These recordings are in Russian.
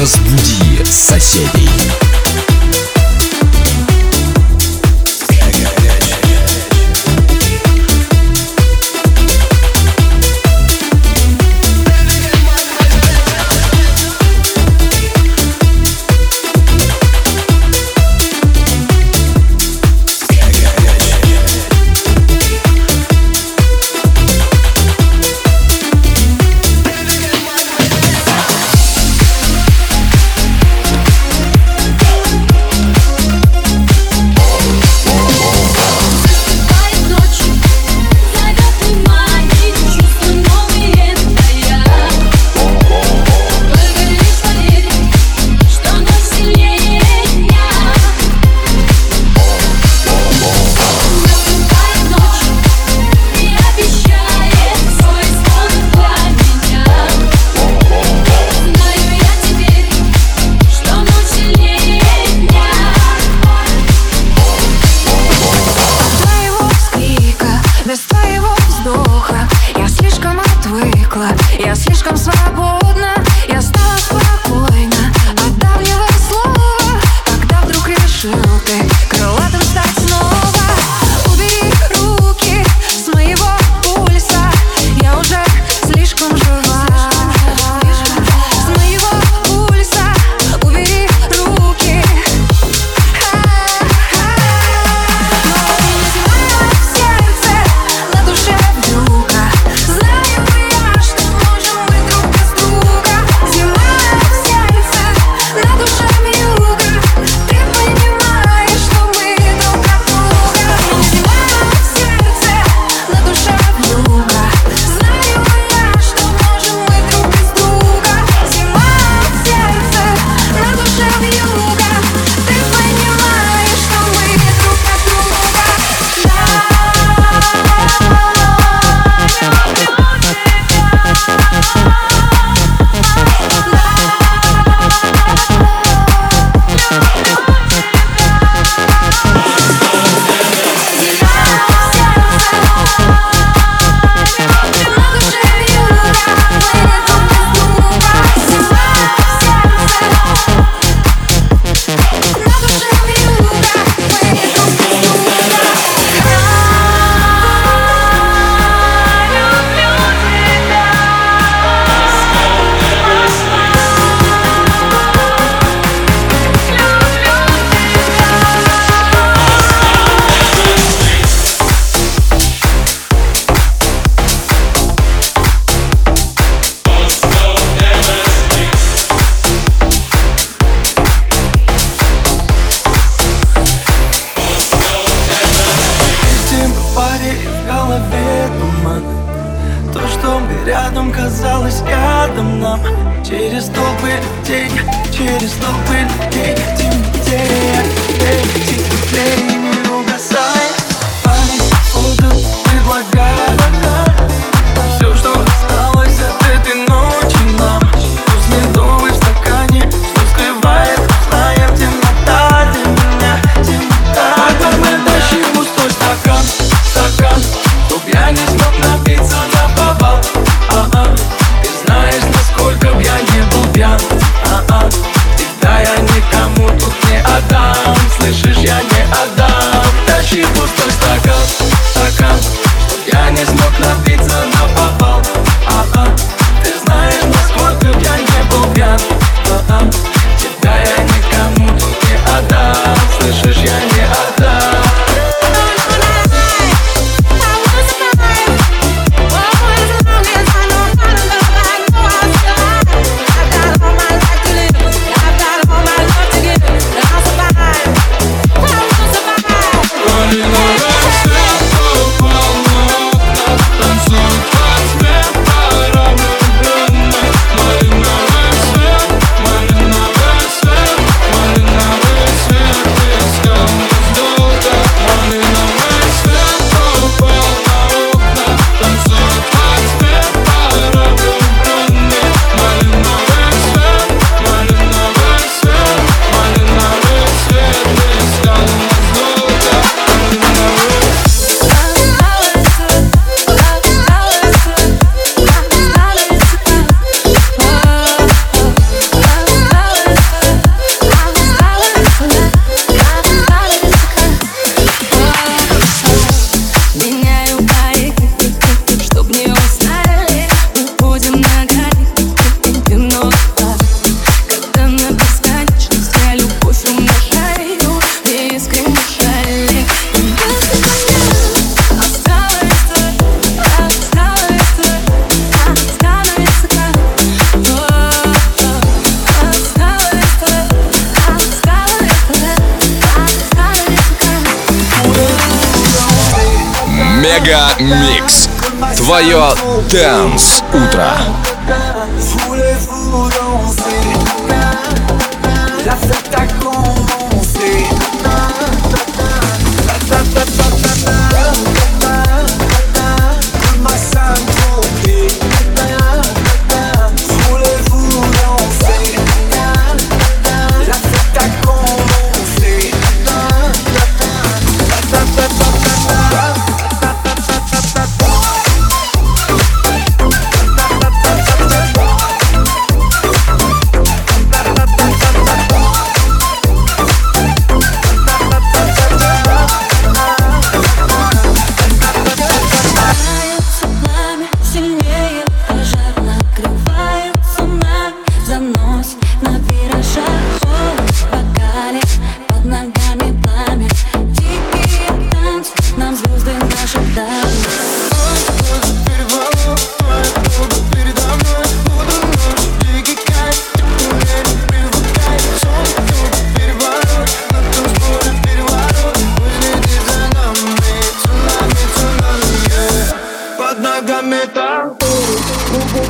Разбуди соседей. дом и рядом казалось рядом нам. Через толпы людей, через толпы людей Тем, где я, где, где, где, где, где, где, где, где, где, где, где, Мега Микс. Твое Дэнс Утро. La fête à con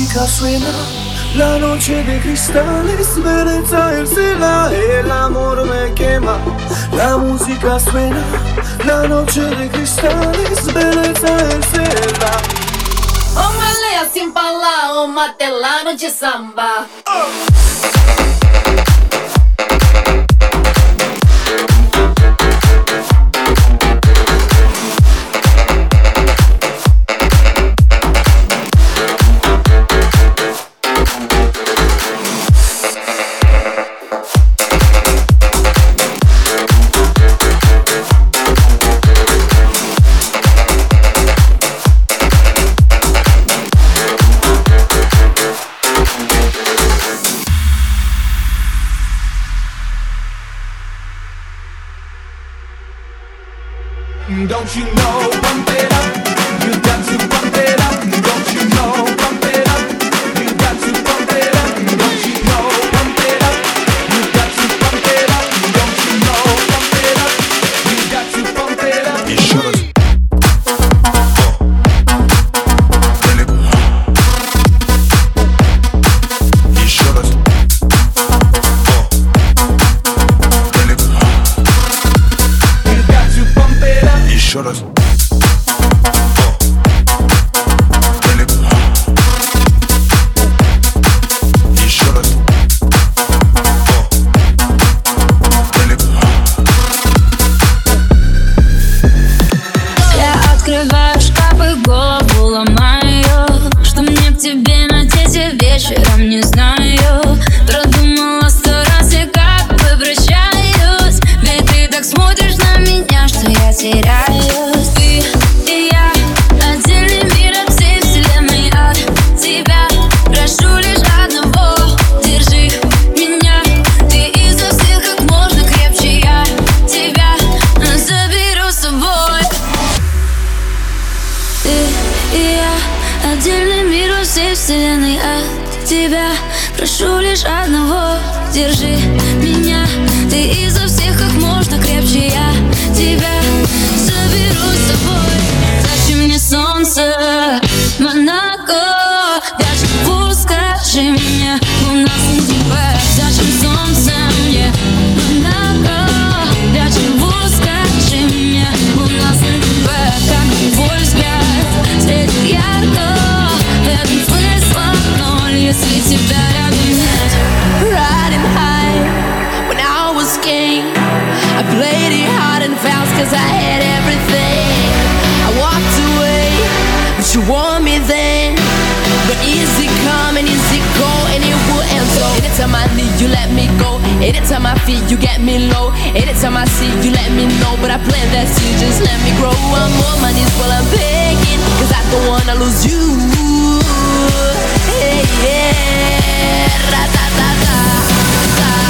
música suena, la noce noche de cristales, Venecia el el amor me quema. La música suena, la noce noche de cristales, Venecia el Uma oh, leia sem falar, uma oh, telano de samba. Oh. не знаю. me then? But is it come and is it go and it will end so Anytime I need you let me go. Anytime I feel you get me low. Anytime I see you let me know. But I plan that you just let me grow. I'm on my knees while I'm begging Cause I don't wanna lose you. Hey yeah. Da, da, da, da.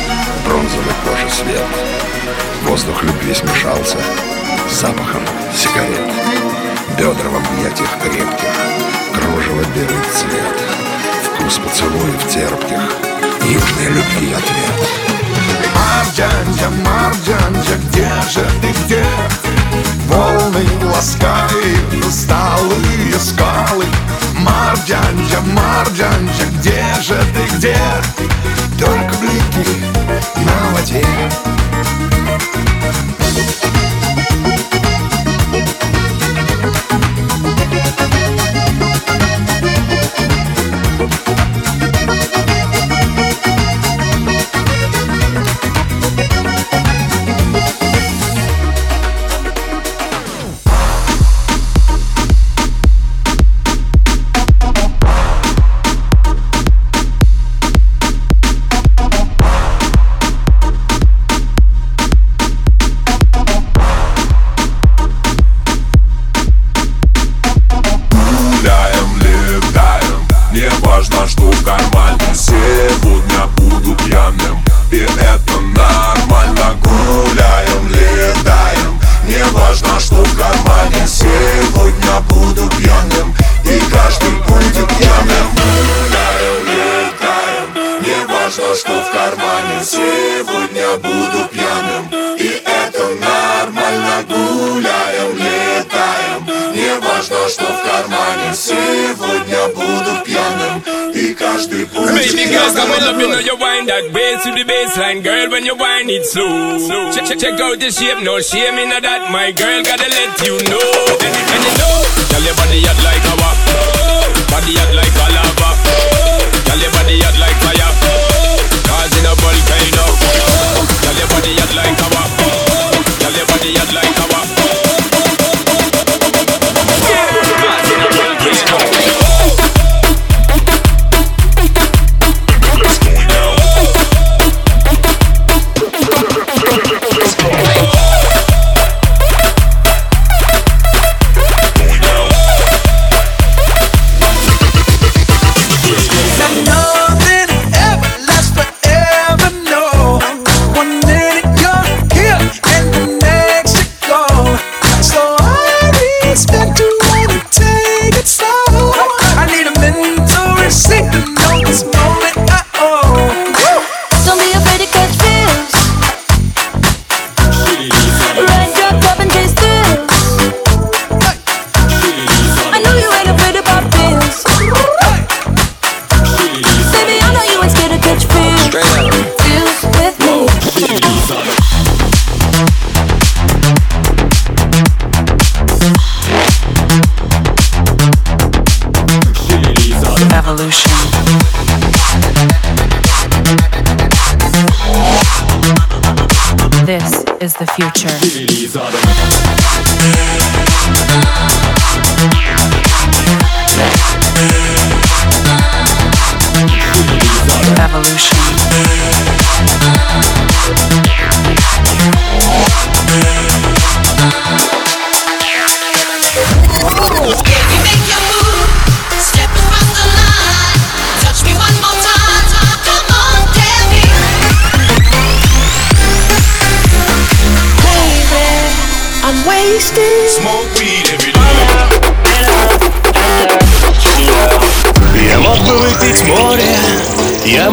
свет. Воздух любви смешался с запахом сигарет. Бедра в объятиях крепких, кружево белый цвет. Вкус поцелуев терпких, южной любви ответ. Марджанджа, Марджанджа, где же ты, где? Волны ласкают усталые скалы Марджанджа, Марджанджа, где же ты, где? Только блики. На воде Baby girl, come and love you know you wind that bass to the baseline, girl. When you wind it slow, check, check, check out the shape, no shame in that. My girl, gotta let you know. And, and you know, tell your body hot like a wap, body hot like a lava. Tell your body hot like fire, causing a volcano. Tell your body hot like a wap, tell your body hot like the future.